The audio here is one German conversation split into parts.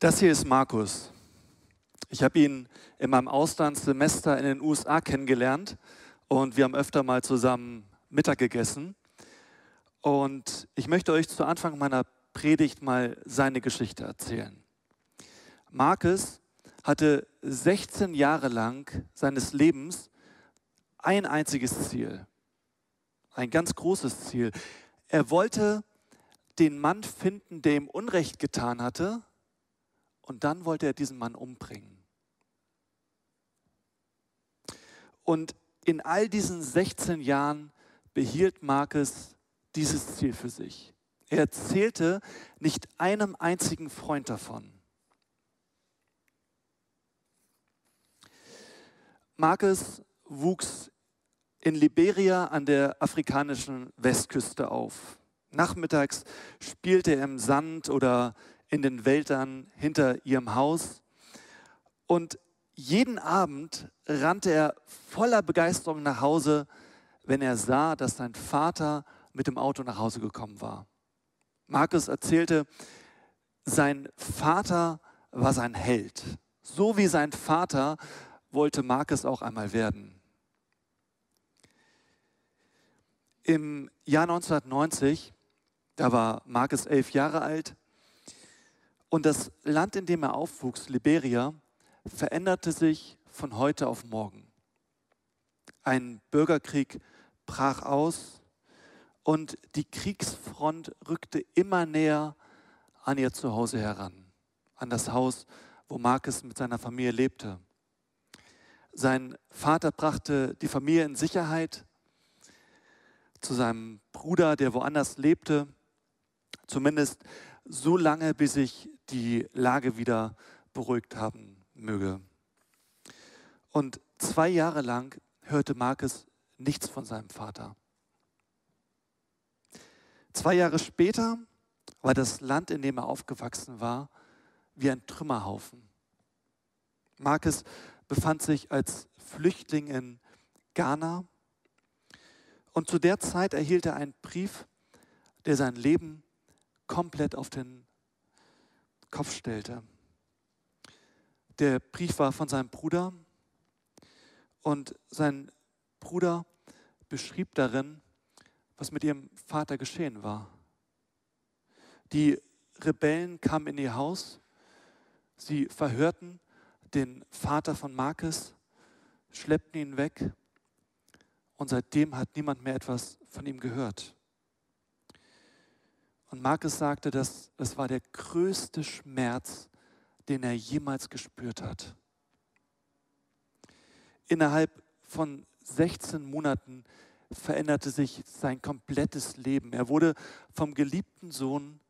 Das hier ist Markus. Ich habe ihn in meinem Auslandssemester in den USA kennengelernt und wir haben öfter mal zusammen Mittag gegessen. Und ich möchte euch zu Anfang meiner Predigt mal seine Geschichte erzählen. Markus hatte 16 Jahre lang seines Lebens ein einziges Ziel, ein ganz großes Ziel. Er wollte den Mann finden, der ihm Unrecht getan hatte, und dann wollte er diesen Mann umbringen. Und in all diesen 16 Jahren behielt Marcus dieses Ziel für sich. Er erzählte nicht einem einzigen Freund davon. Marcus wuchs in Liberia an der afrikanischen Westküste auf. Nachmittags spielte er im Sand oder in den Wäldern hinter ihrem Haus. Und jeden Abend rannte er voller Begeisterung nach Hause, wenn er sah, dass sein Vater mit dem Auto nach Hause gekommen war. Markus erzählte, sein Vater war sein Held. So wie sein Vater wollte Markus auch einmal werden. Im Jahr 1990, da war Markus elf Jahre alt, und das Land, in dem er aufwuchs, Liberia, veränderte sich von heute auf morgen. Ein Bürgerkrieg brach aus und die Kriegsfront rückte immer näher an ihr Zuhause heran, an das Haus, wo Marcus mit seiner Familie lebte. Sein Vater brachte die Familie in Sicherheit zu seinem Bruder, der woanders lebte, zumindest so lange, bis sich die Lage wieder beruhigt haben möge. Und zwei Jahre lang hörte Marcus nichts von seinem Vater. Zwei Jahre später war das Land, in dem er aufgewachsen war, wie ein Trümmerhaufen. Marcus befand sich als Flüchtling in Ghana und zu der Zeit erhielt er einen Brief, der sein Leben komplett auf den Kopf stellte. Der Brief war von seinem Bruder und sein Bruder beschrieb darin, was mit ihrem Vater geschehen war. Die Rebellen kamen in ihr Haus, sie verhörten den Vater von Marcus, schleppten ihn weg und seitdem hat niemand mehr etwas von ihm gehört. Und Markus sagte, dass es war der größte Schmerz, den er jemals gespürt hat. Innerhalb von 16 Monaten veränderte sich sein komplettes Leben. Er wurde vom geliebten Sohn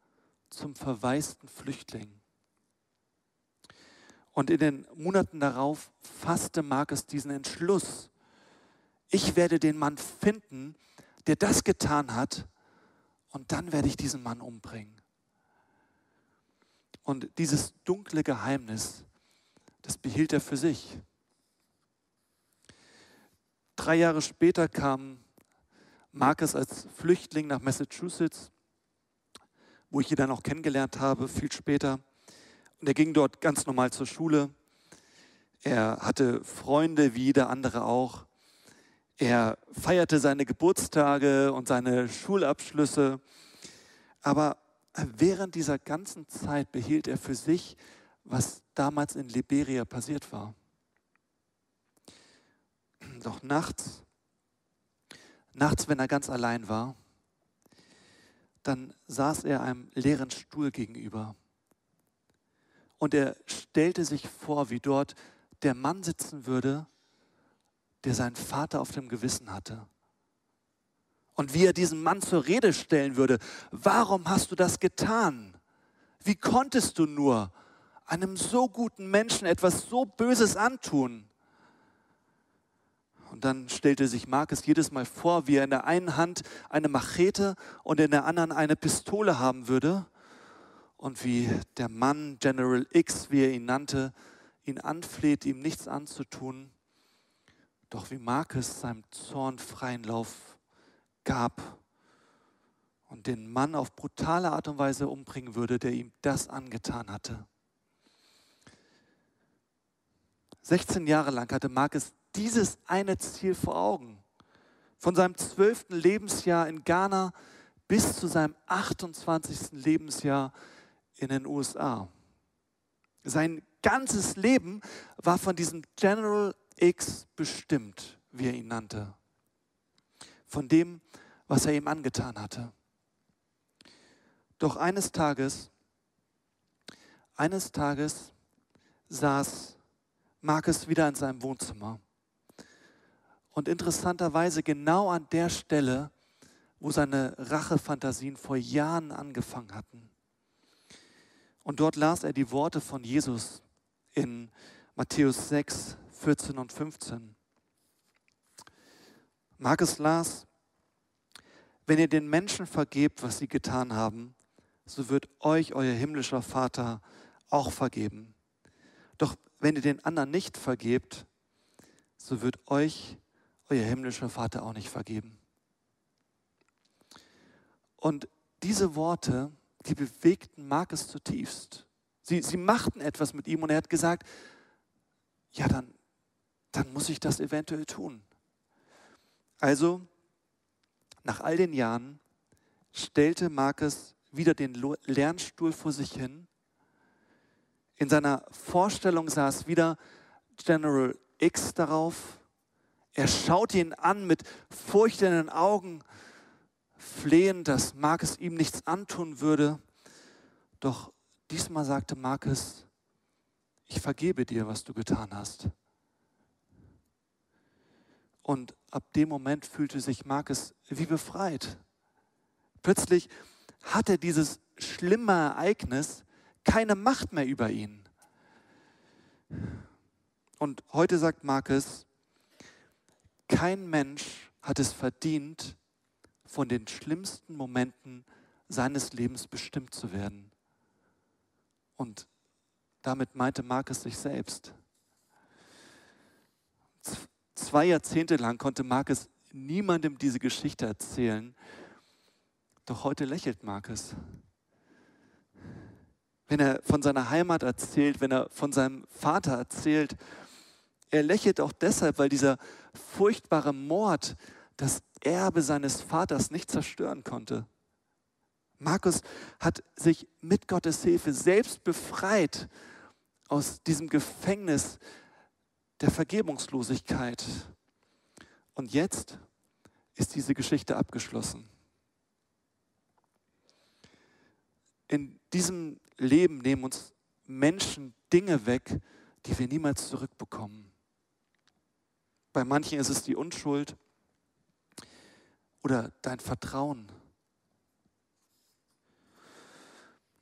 zum verwaisten Flüchtling. Und in den Monaten darauf fasste Markus diesen Entschluss. Ich werde den Mann finden, der das getan hat, und dann werde ich diesen Mann umbringen. Und dieses dunkle Geheimnis, das behielt er für sich. Drei Jahre später kam Marcus als Flüchtling nach Massachusetts, wo ich ihn dann auch kennengelernt habe, viel später. Und er ging dort ganz normal zur Schule. Er hatte Freunde wie jeder andere auch. Er feierte seine Geburtstage und seine Schulabschlüsse. Aber während dieser ganzen Zeit behielt er für sich, was damals in Liberia passiert war. Doch nachts, nachts, wenn er ganz allein war, dann saß er einem leeren Stuhl gegenüber. Und er stellte sich vor, wie dort der Mann sitzen würde, der seinen Vater auf dem Gewissen hatte. Und wie er diesen Mann zur Rede stellen würde, warum hast du das getan? Wie konntest du nur einem so guten Menschen etwas so Böses antun? Und dann stellte sich Markus jedes Mal vor, wie er in der einen Hand eine Machete und in der anderen eine Pistole haben würde und wie der Mann General X, wie er ihn nannte, ihn anfleht, ihm nichts anzutun. Doch wie Markus seinem Zorn freien Lauf gab und den Mann auf brutale Art und Weise umbringen würde, der ihm das angetan hatte. 16 Jahre lang hatte Marcus dieses eine Ziel vor Augen. Von seinem zwölften Lebensjahr in Ghana bis zu seinem 28. Lebensjahr in den USA. Sein ganzes Leben war von diesem General X bestimmt, wie er ihn nannte. Von dem, was er ihm angetan hatte. Doch eines Tages, eines Tages saß Marcus wieder in seinem Wohnzimmer. Und interessanterweise genau an der Stelle, wo seine Rachefantasien vor Jahren angefangen hatten. Und dort las er die Worte von Jesus in Matthäus 6, 14 und 15. Marcus las, wenn ihr den Menschen vergebt, was sie getan haben, so wird euch euer himmlischer Vater auch vergeben. Doch wenn ihr den anderen nicht vergebt, so wird euch euer himmlischer Vater auch nicht vergeben. Und diese Worte, die bewegten Markus zutiefst. Sie, sie machten etwas mit ihm und er hat gesagt, ja, dann, dann muss ich das eventuell tun. Also, nach all den Jahren stellte Markus wieder den Lernstuhl vor sich hin. In seiner Vorstellung saß wieder General X darauf. Er schaute ihn an mit furchtenden Augen, flehend, dass Marcus ihm nichts antun würde. Doch diesmal sagte Marcus, ich vergebe dir, was du getan hast. Und ab dem Moment fühlte sich Marcus wie befreit. Plötzlich hatte dieses schlimme Ereignis keine Macht mehr über ihn. Und heute sagt Marcus, kein Mensch hat es verdient, von den schlimmsten Momenten seines Lebens bestimmt zu werden. Und damit meinte Marcus sich selbst. Zwei Jahrzehnte lang konnte Marcus niemandem diese Geschichte erzählen, doch heute lächelt Markus. Wenn er von seiner Heimat erzählt, wenn er von seinem Vater erzählt, er lächelt auch deshalb, weil dieser furchtbare Mord das Erbe seines Vaters nicht zerstören konnte. Markus hat sich mit Gottes Hilfe selbst befreit aus diesem Gefängnis der Vergebungslosigkeit. Und jetzt ist diese Geschichte abgeschlossen. in diesem Leben nehmen uns Menschen Dinge weg, die wir niemals zurückbekommen. Bei manchen ist es die Unschuld oder dein Vertrauen.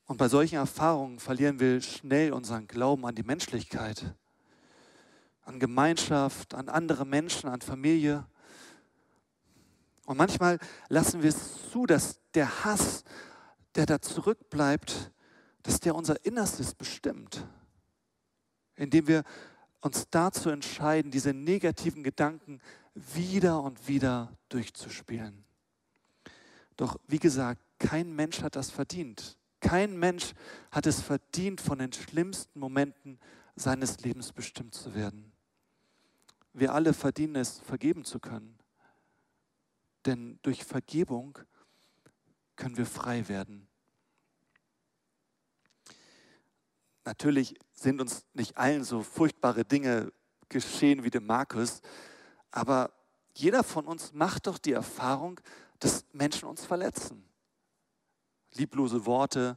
Und bei solchen Erfahrungen verlieren wir schnell unseren Glauben an die Menschlichkeit, an Gemeinschaft, an andere Menschen, an Familie. Und manchmal lassen wir es zu, dass der Hass der da zurückbleibt, dass der unser Innerstes bestimmt, indem wir uns dazu entscheiden, diese negativen Gedanken wieder und wieder durchzuspielen. Doch wie gesagt, kein Mensch hat das verdient. Kein Mensch hat es verdient, von den schlimmsten Momenten seines Lebens bestimmt zu werden. Wir alle verdienen es, vergeben zu können. Denn durch Vergebung können wir frei werden. Natürlich sind uns nicht allen so furchtbare Dinge geschehen wie dem Markus, aber jeder von uns macht doch die Erfahrung, dass Menschen uns verletzen. Lieblose Worte,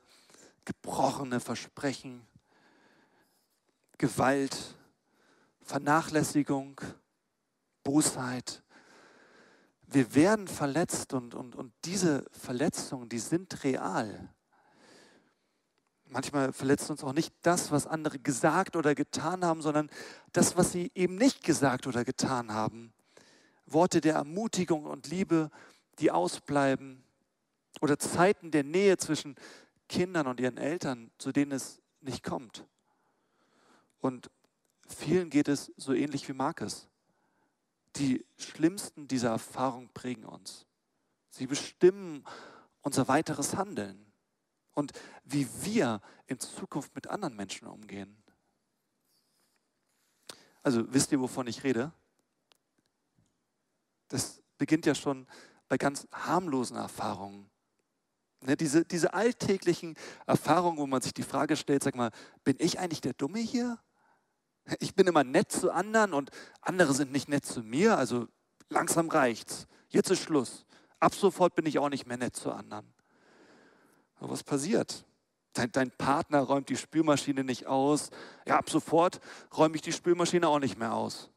gebrochene Versprechen, Gewalt, Vernachlässigung, Bosheit. Wir werden verletzt und, und, und diese Verletzungen, die sind real. Manchmal verletzt uns auch nicht das, was andere gesagt oder getan haben, sondern das, was sie eben nicht gesagt oder getan haben. Worte der Ermutigung und Liebe, die ausbleiben. Oder Zeiten der Nähe zwischen Kindern und ihren Eltern, zu denen es nicht kommt. Und vielen geht es so ähnlich wie Markus. Die schlimmsten dieser Erfahrungen prägen uns. Sie bestimmen unser weiteres Handeln und wie wir in Zukunft mit anderen Menschen umgehen. Also wisst ihr, wovon ich rede? Das beginnt ja schon bei ganz harmlosen Erfahrungen. Ne, diese, diese alltäglichen Erfahrungen, wo man sich die Frage stellt, sag mal, bin ich eigentlich der Dumme hier? Ich bin immer nett zu anderen und andere sind nicht nett zu mir, also langsam reicht's. Jetzt ist Schluss. Ab sofort bin ich auch nicht mehr nett zu anderen. Aber was passiert? Dein, dein, Partner räumt die Spülmaschine nicht aus. Ja, ab sofort räume ich die Spülmaschine auch nicht mehr aus.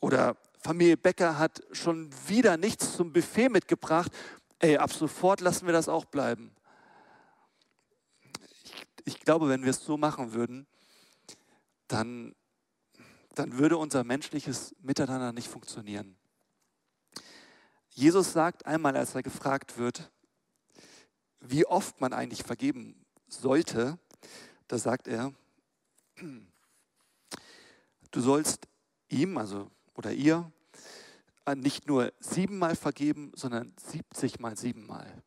Oder Familie Becker hat schon wieder nichts zum Buffet mitgebracht. Ey, ab sofort lassen wir das auch bleiben. Ich, ich glaube, wenn wir es so machen würden, dann, dann würde unser menschliches Miteinander nicht funktionieren. Jesus sagt einmal, als er gefragt wird, wie oft man eigentlich vergeben sollte, da sagt er, du sollst ihm, also oder ihr, nicht nur siebenmal vergeben, sondern 70 mal siebenmal.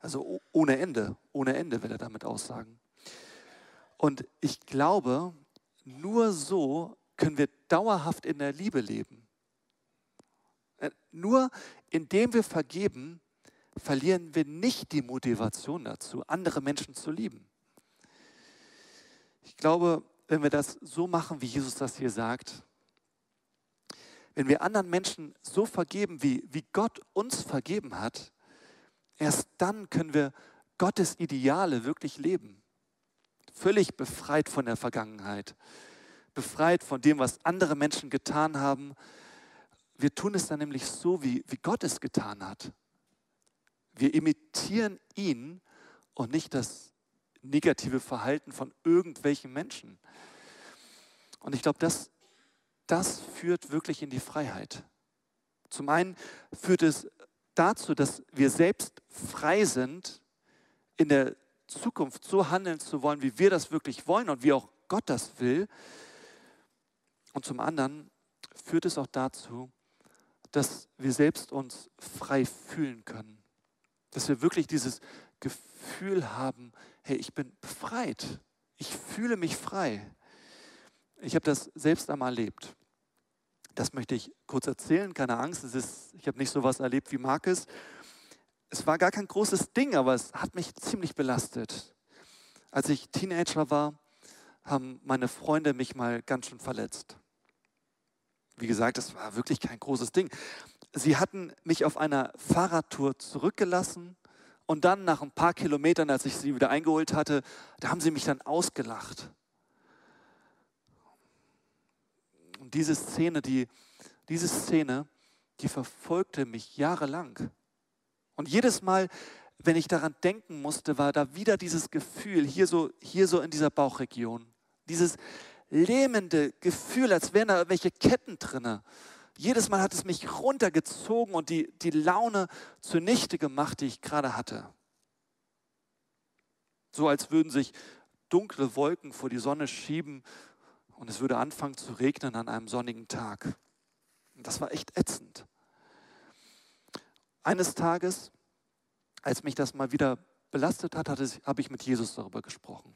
Also ohne Ende, ohne Ende will er damit aussagen. Und ich glaube, nur so können wir dauerhaft in der Liebe leben. Äh, nur indem wir vergeben, verlieren wir nicht die Motivation dazu, andere Menschen zu lieben. Ich glaube, wenn wir das so machen, wie Jesus das hier sagt, wenn wir anderen Menschen so vergeben, wie, wie Gott uns vergeben hat, erst dann können wir Gottes Ideale wirklich leben. Völlig befreit von der Vergangenheit, befreit von dem, was andere Menschen getan haben. Wir tun es dann nämlich so, wie, wie Gott es getan hat. Wir imitieren ihn und nicht das negative Verhalten von irgendwelchen Menschen. Und ich glaube, das, das führt wirklich in die Freiheit. Zum einen führt es dazu, dass wir selbst frei sind, in der Zukunft so handeln zu wollen, wie wir das wirklich wollen und wie auch Gott das will. Und zum anderen führt es auch dazu, dass wir selbst uns frei fühlen können. Dass wir wirklich dieses Gefühl haben, hey, ich bin befreit. Ich fühle mich frei. Ich habe das selbst einmal erlebt. Das möchte ich kurz erzählen, keine Angst. Ist, ich habe nicht so was erlebt wie Markus. Es war gar kein großes Ding, aber es hat mich ziemlich belastet. Als ich Teenager war, haben meine Freunde mich mal ganz schön verletzt. Wie gesagt, es war wirklich kein großes Ding sie hatten mich auf einer Fahrradtour zurückgelassen und dann nach ein paar Kilometern, als ich sie wieder eingeholt hatte, da haben sie mich dann ausgelacht. Und diese Szene, die, diese Szene, die verfolgte mich jahrelang. Und jedes Mal, wenn ich daran denken musste, war da wieder dieses Gefühl, hier so, hier so in dieser Bauchregion. Dieses lähmende Gefühl, als wären da welche Ketten drinne jedes Mal hat es mich runtergezogen und die, die Laune zunichte gemacht, die ich gerade hatte. So als würden sich dunkle Wolken vor die Sonne schieben und es würde anfangen zu regnen an einem sonnigen Tag. Und das war echt ätzend. Eines Tages, als mich das mal wieder belastet hat, habe ich mit Jesus darüber gesprochen.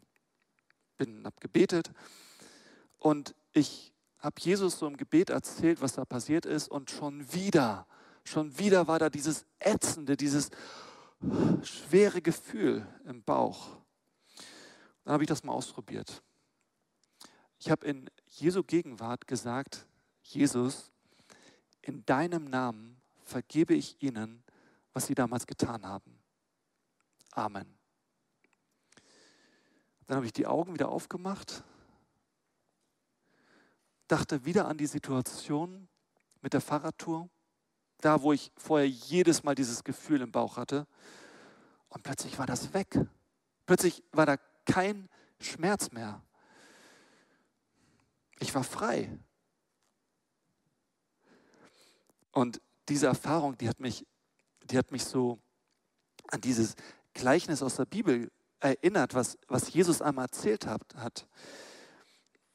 Bin, habe gebetet und ich habe Jesus so im Gebet erzählt, was da passiert ist und schon wieder, schon wieder war da dieses ätzende, dieses schwere Gefühl im Bauch. Dann habe ich das mal ausprobiert. Ich habe in Jesu Gegenwart gesagt, Jesus, in deinem Namen vergebe ich ihnen, was sie damals getan haben. Amen. Dann habe ich die Augen wieder aufgemacht dachte wieder an die Situation mit der Fahrradtour, da wo ich vorher jedes Mal dieses Gefühl im Bauch hatte. Und plötzlich war das weg. Plötzlich war da kein Schmerz mehr. Ich war frei. Und diese Erfahrung, die hat mich, die hat mich so an dieses Gleichnis aus der Bibel erinnert, was, was Jesus einmal erzählt hat. hat.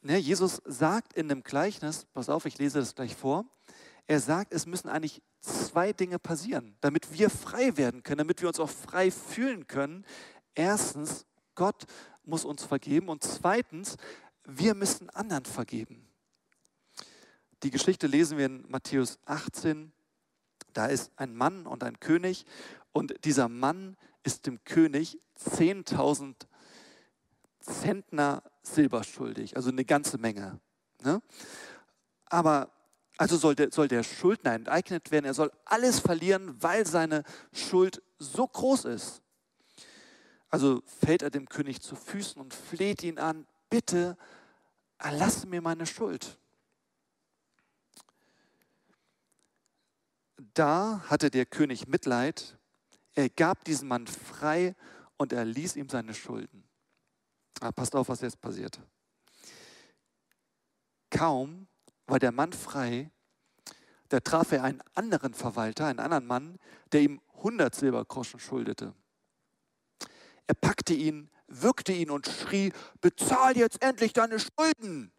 Ne, Jesus sagt in dem Gleichnis, pass auf, ich lese das gleich vor, er sagt, es müssen eigentlich zwei Dinge passieren, damit wir frei werden können, damit wir uns auch frei fühlen können. Erstens, Gott muss uns vergeben und zweitens, wir müssen anderen vergeben. Die Geschichte lesen wir in Matthäus 18. Da ist ein Mann und ein König und dieser Mann ist dem König 10.000 Zentner Silber schuldig, also eine ganze Menge. Ne? Aber also soll der, soll der Schuldner enteignet werden, er soll alles verlieren, weil seine Schuld so groß ist. Also fällt er dem König zu Füßen und fleht ihn an, bitte erlasse mir meine Schuld. Da hatte der König Mitleid, er gab diesen Mann frei und er ließ ihm seine Schulden. Aber ah, passt auf, was jetzt passiert. Kaum war der Mann frei, da traf er einen anderen Verwalter, einen anderen Mann, der ihm 100 Silbergroschen schuldete. Er packte ihn, würgte ihn und schrie, bezahl jetzt endlich deine Schulden.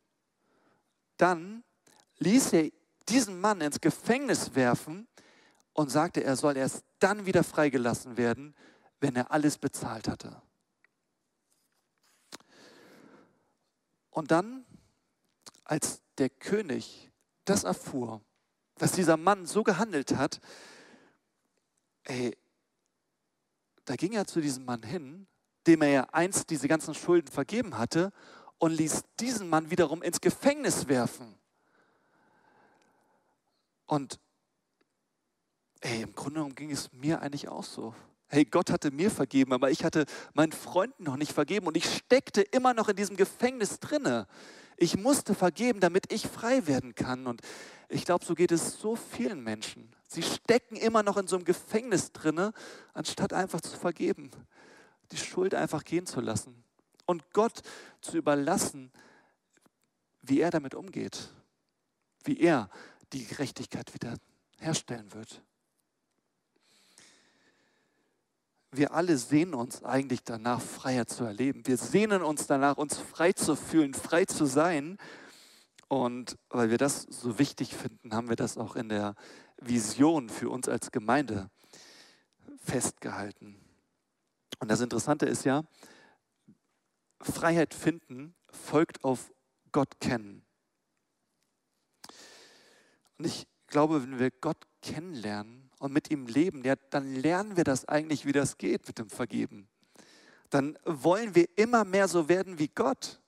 Dann ließ er diesen Mann ins Gefängnis werfen und sagte, er soll erst dann wieder freigelassen werden, wenn er alles bezahlt hatte. Und dann, als der König das erfuhr, dass dieser Mann so gehandelt hat, ey, da ging er zu diesem Mann hin, dem er ja einst diese ganzen Schulden vergeben hatte, und ließ diesen Mann wiederum ins Gefängnis werfen. Und ey, im Grunde genommen ging es mir eigentlich auch so. Hey, Gott hatte mir vergeben, aber ich hatte meinen Freunden noch nicht vergeben und ich steckte immer noch in diesem Gefängnis drinne. Ich musste vergeben, damit ich frei werden kann. Und ich glaube, so geht es so vielen Menschen. Sie stecken immer noch in so einem Gefängnis drinne, anstatt einfach zu vergeben, die Schuld einfach gehen zu lassen und Gott zu überlassen, wie er damit umgeht, wie er die Gerechtigkeit wieder herstellen wird. wir alle sehnen uns eigentlich danach, Freiheit zu erleben. Wir sehnen uns danach, uns frei zu fühlen, frei zu sein. Und weil wir das so wichtig finden, haben wir das auch in der Vision für uns als Gemeinde festgehalten. Und das Interessante ist ja, Freiheit finden folgt auf Gott kennen. Und ich glaube, wenn wir Gott kennenlernen, und mit ihm leben, ja, dann lernen wir das eigentlich, wie das geht mit dem Vergeben. Dann wollen wir immer mehr so werden wie Gott.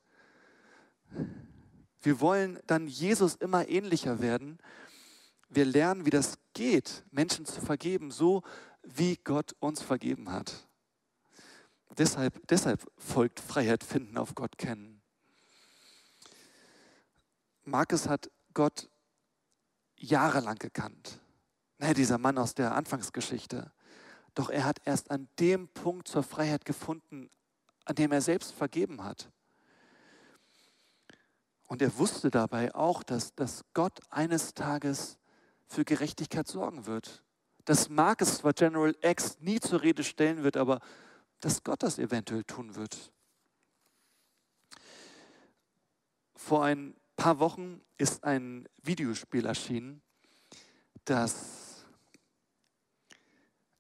Wir wollen dann Jesus immer ähnlicher werden. Wir lernen, wie das geht, Menschen zu vergeben, so wie Gott uns vergeben hat. Deshalb, deshalb folgt Freiheit finden auf Gott kennen. Markus hat Gott jahrelang gekannt. Ne, dieser Mann aus der Anfangsgeschichte. Doch er hat erst an dem Punkt zur Freiheit gefunden, an dem er selbst vergeben hat. Und er wusste dabei auch, dass, dass Gott eines Tages für Gerechtigkeit sorgen wird. Dass Marcus zwar General X nie zur Rede stellen wird, aber dass Gott das eventuell tun wird. Vor ein paar Wochen ist ein Videospiel erschienen, das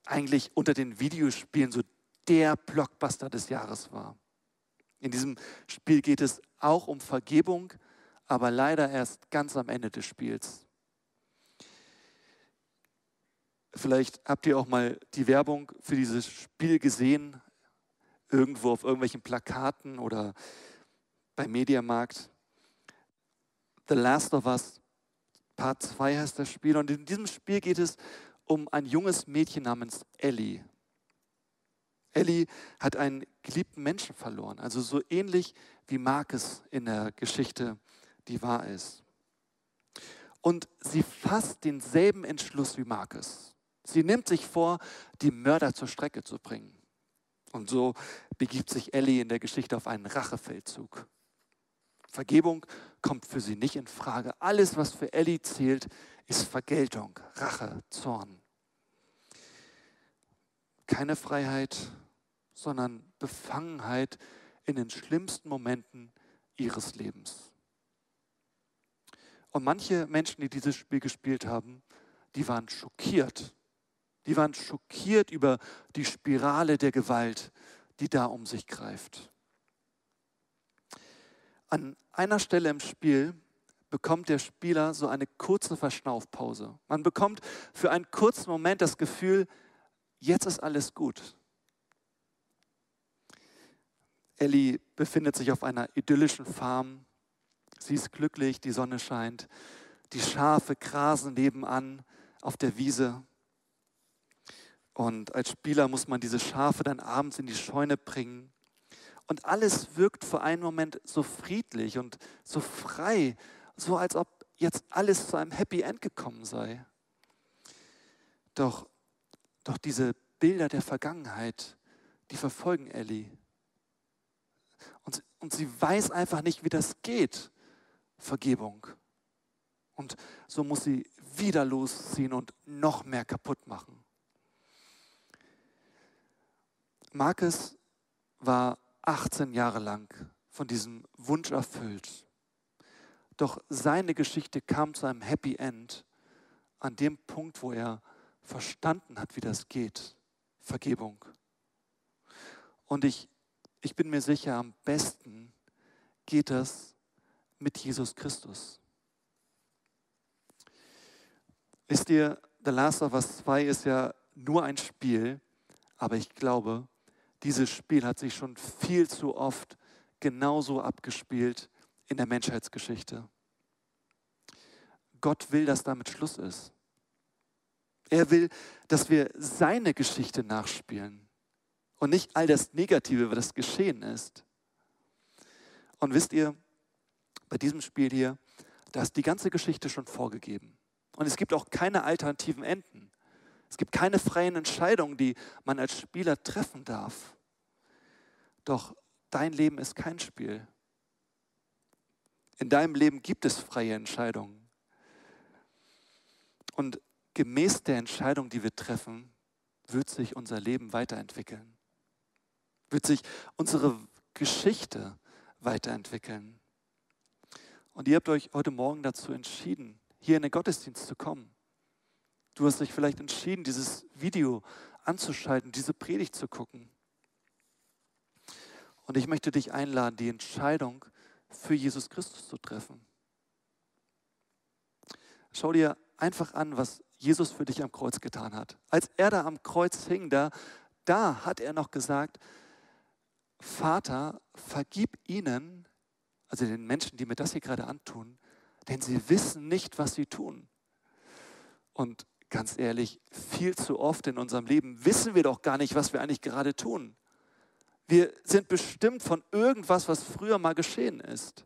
eigentlich unter den Videospielen so der Blockbuster des Jahres war. In diesem Spiel geht es auch um Vergebung, aber leider erst ganz am Ende des Spiels. Vielleicht habt ihr auch mal die Werbung für dieses Spiel gesehen, irgendwo auf irgendwelchen Plakaten oder beim Mediamarkt. The Last of Us, Part 2 heißt das Spiel. Und in diesem Spiel geht es um ein junges Mädchen namens Ellie. Ellie hat einen geliebten Menschen verloren, also so ähnlich wie Marcus in der Geschichte, die wahr ist. Und sie fasst denselben Entschluss wie Marcus. Sie nimmt sich vor, die Mörder zur Strecke zu bringen. Und so begibt sich Ellie in der Geschichte auf einen Rachefeldzug. Vergebung kommt für sie nicht in Frage. Alles, was für Ellie zählt, ist Vergeltung, Rache, Zorn. Keine Freiheit, sondern Befangenheit in den schlimmsten Momenten ihres Lebens. Und manche Menschen, die dieses Spiel gespielt haben, die waren schockiert. Die waren schockiert über die Spirale der Gewalt, die da um sich greift. An einer Stelle im Spiel bekommt der Spieler so eine kurze Verschnaufpause. Man bekommt für einen kurzen Moment das Gefühl, jetzt ist alles gut. Ellie befindet sich auf einer idyllischen Farm. Sie ist glücklich, die Sonne scheint. Die Schafe grasen nebenan auf der Wiese. Und als Spieler muss man diese Schafe dann abends in die Scheune bringen. Und alles wirkt für einen Moment so friedlich und so frei, so als ob jetzt alles zu einem Happy End gekommen sei. Doch, doch diese Bilder der Vergangenheit, die verfolgen Ellie. Und, und sie weiß einfach nicht, wie das geht. Vergebung. Und so muss sie wieder losziehen und noch mehr kaputt machen. Marcus war 18 Jahre lang von diesem Wunsch erfüllt. Doch seine Geschichte kam zu einem Happy End an dem Punkt, wo er verstanden hat, wie das geht. Vergebung. Und ich, ich bin mir sicher, am besten geht das mit Jesus Christus. Wisst ihr, The Last of Us 2 ist ja nur ein Spiel, aber ich glaube, dieses Spiel hat sich schon viel zu oft genauso abgespielt in der Menschheitsgeschichte. Gott will, dass damit Schluss ist. Er will, dass wir seine Geschichte nachspielen und nicht all das Negative, was geschehen ist. Und wisst ihr, bei diesem Spiel hier, da ist die ganze Geschichte schon vorgegeben. Und es gibt auch keine alternativen Enden. Es gibt keine freien Entscheidungen, die man als Spieler treffen darf. Doch dein Leben ist kein Spiel. In deinem Leben gibt es freie Entscheidungen. Und gemäß der Entscheidung, die wir treffen, wird sich unser Leben weiterentwickeln. Wird sich unsere Geschichte weiterentwickeln. Und ihr habt euch heute Morgen dazu entschieden, hier in den Gottesdienst zu kommen. Du hast dich vielleicht entschieden, dieses Video anzuschalten, diese Predigt zu gucken. Und ich möchte dich einladen, die Entscheidung für Jesus Christus zu treffen. Schau dir einfach an, was Jesus für dich am Kreuz getan hat. Als er da am Kreuz hing, da, da hat er noch gesagt, Vater, vergib ihnen, also den Menschen, die mir das hier gerade antun, denn sie wissen nicht, was sie tun. Und ganz ehrlich, viel zu oft in unserem Leben wissen wir doch gar nicht, was wir eigentlich gerade tun. Wir sind bestimmt von irgendwas, was früher mal geschehen ist.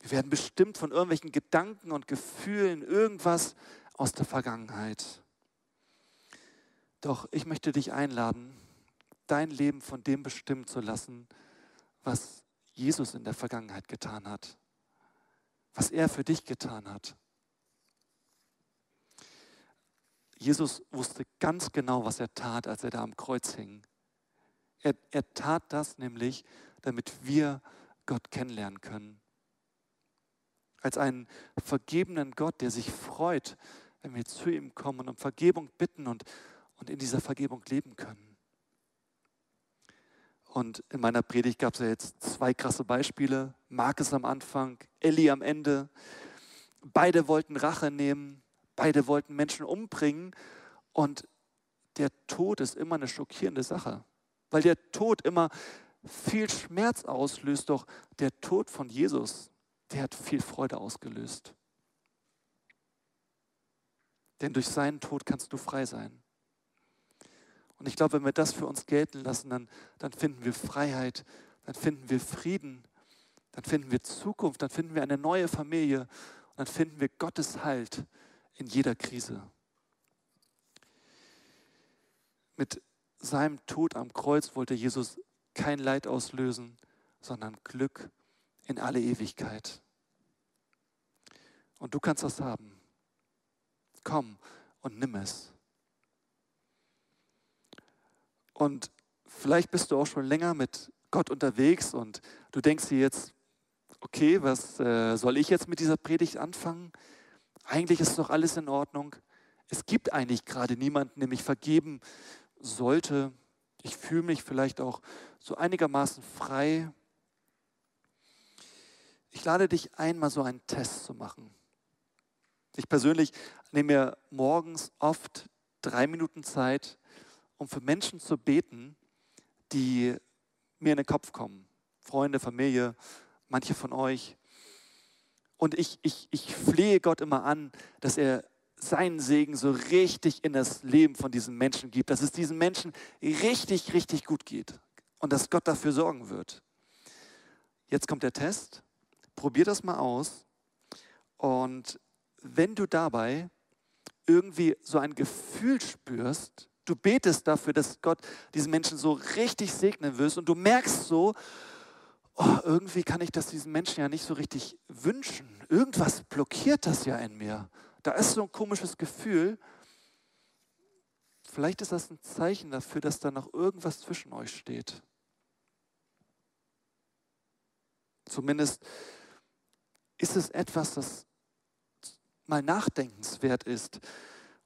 Wir werden bestimmt von irgendwelchen Gedanken und Gefühlen, irgendwas aus der Vergangenheit. Doch ich möchte dich einladen, dein Leben von dem bestimmen zu lassen, was Jesus in der Vergangenheit getan hat was er für dich getan hat. Jesus wusste ganz genau, was er tat, als er da am Kreuz hing. Er, er tat das nämlich, damit wir Gott kennenlernen können. Als einen vergebenen Gott, der sich freut, wenn wir zu ihm kommen und um Vergebung bitten und, und in dieser Vergebung leben können. Und in meiner Predigt gab es ja jetzt zwei krasse Beispiele. Markus am Anfang, Ellie am Ende. Beide wollten Rache nehmen, beide wollten Menschen umbringen. Und der Tod ist immer eine schockierende Sache, weil der Tod immer viel Schmerz auslöst. Doch der Tod von Jesus, der hat viel Freude ausgelöst. Denn durch seinen Tod kannst du frei sein. Und ich glaube, wenn wir das für uns gelten lassen, dann, dann finden wir Freiheit, dann finden wir Frieden, dann finden wir Zukunft, dann finden wir eine neue Familie und dann finden wir Gottes Halt in jeder Krise. Mit seinem Tod am Kreuz wollte Jesus kein Leid auslösen, sondern Glück in alle Ewigkeit. Und du kannst das haben. Komm und nimm es. Und vielleicht bist du auch schon länger mit Gott unterwegs und du denkst dir jetzt, okay, was äh, soll ich jetzt mit dieser Predigt anfangen? Eigentlich ist doch alles in Ordnung. Es gibt eigentlich gerade niemanden, der mich vergeben sollte. Ich fühle mich vielleicht auch so einigermaßen frei. ich lade dich ein, mal so einen Test zu machen. Ich persönlich nehme mir morgens oft drei Minuten Zeit, um für Menschen zu beten, die mir in den Kopf kommen. Freunde, Familie, manche von euch. Und ich, ich, ich flehe Gott immer an, dass er seinen Segen so richtig in das Leben von diesen Menschen gibt, dass es diesen Menschen richtig, richtig gut geht und dass Gott dafür sorgen wird. Jetzt kommt der Test. Probier das mal aus. Und wenn du dabei irgendwie so ein Gefühl spürst, du betest dafür, dass Gott diesen Menschen so richtig segnen wirst und du merkst so, oh, irgendwie kann ich das diesen Menschen ja nicht so richtig wünschen. Irgendwas blockiert das ja in mir. Da ist so ein komisches Gefühl. Vielleicht ist das ein Zeichen dafür, dass da noch irgendwas zwischen euch steht. Zumindest ist es etwas, das mal nachdenkenswert ist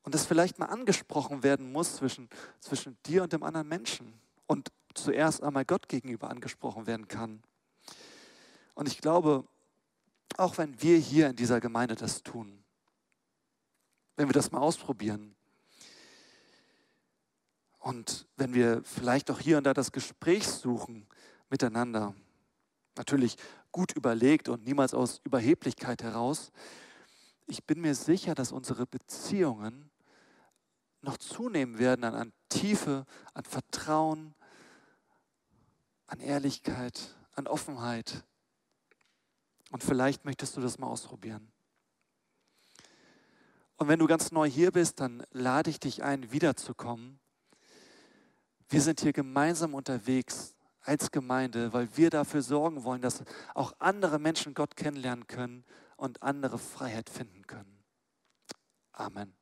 und das vielleicht mal angesprochen werden muss zwischen, zwischen dir und dem anderen Menschen und zuerst einmal Gott gegenüber angesprochen werden kann. Und ich glaube, auch wenn wir hier in dieser Gemeinde das tun, wenn wir das mal ausprobieren und wenn wir vielleicht auch hier und da das Gespräch suchen miteinander, natürlich gut überlegt und niemals aus Überheblichkeit heraus, ich bin mir sicher, dass unsere Beziehungen noch zunehmen werden an, an Tiefe, an Vertrauen, an Ehrlichkeit, an Offenheit. Und vielleicht möchtest du das mal ausprobieren. Und wenn du ganz neu hier bist, dann lade ich dich ein, wiederzukommen. Wir sind hier gemeinsam unterwegs als Gemeinde, weil wir dafür sorgen wollen, dass auch andere Menschen Gott kennenlernen können und andere Freiheit finden können. Amen.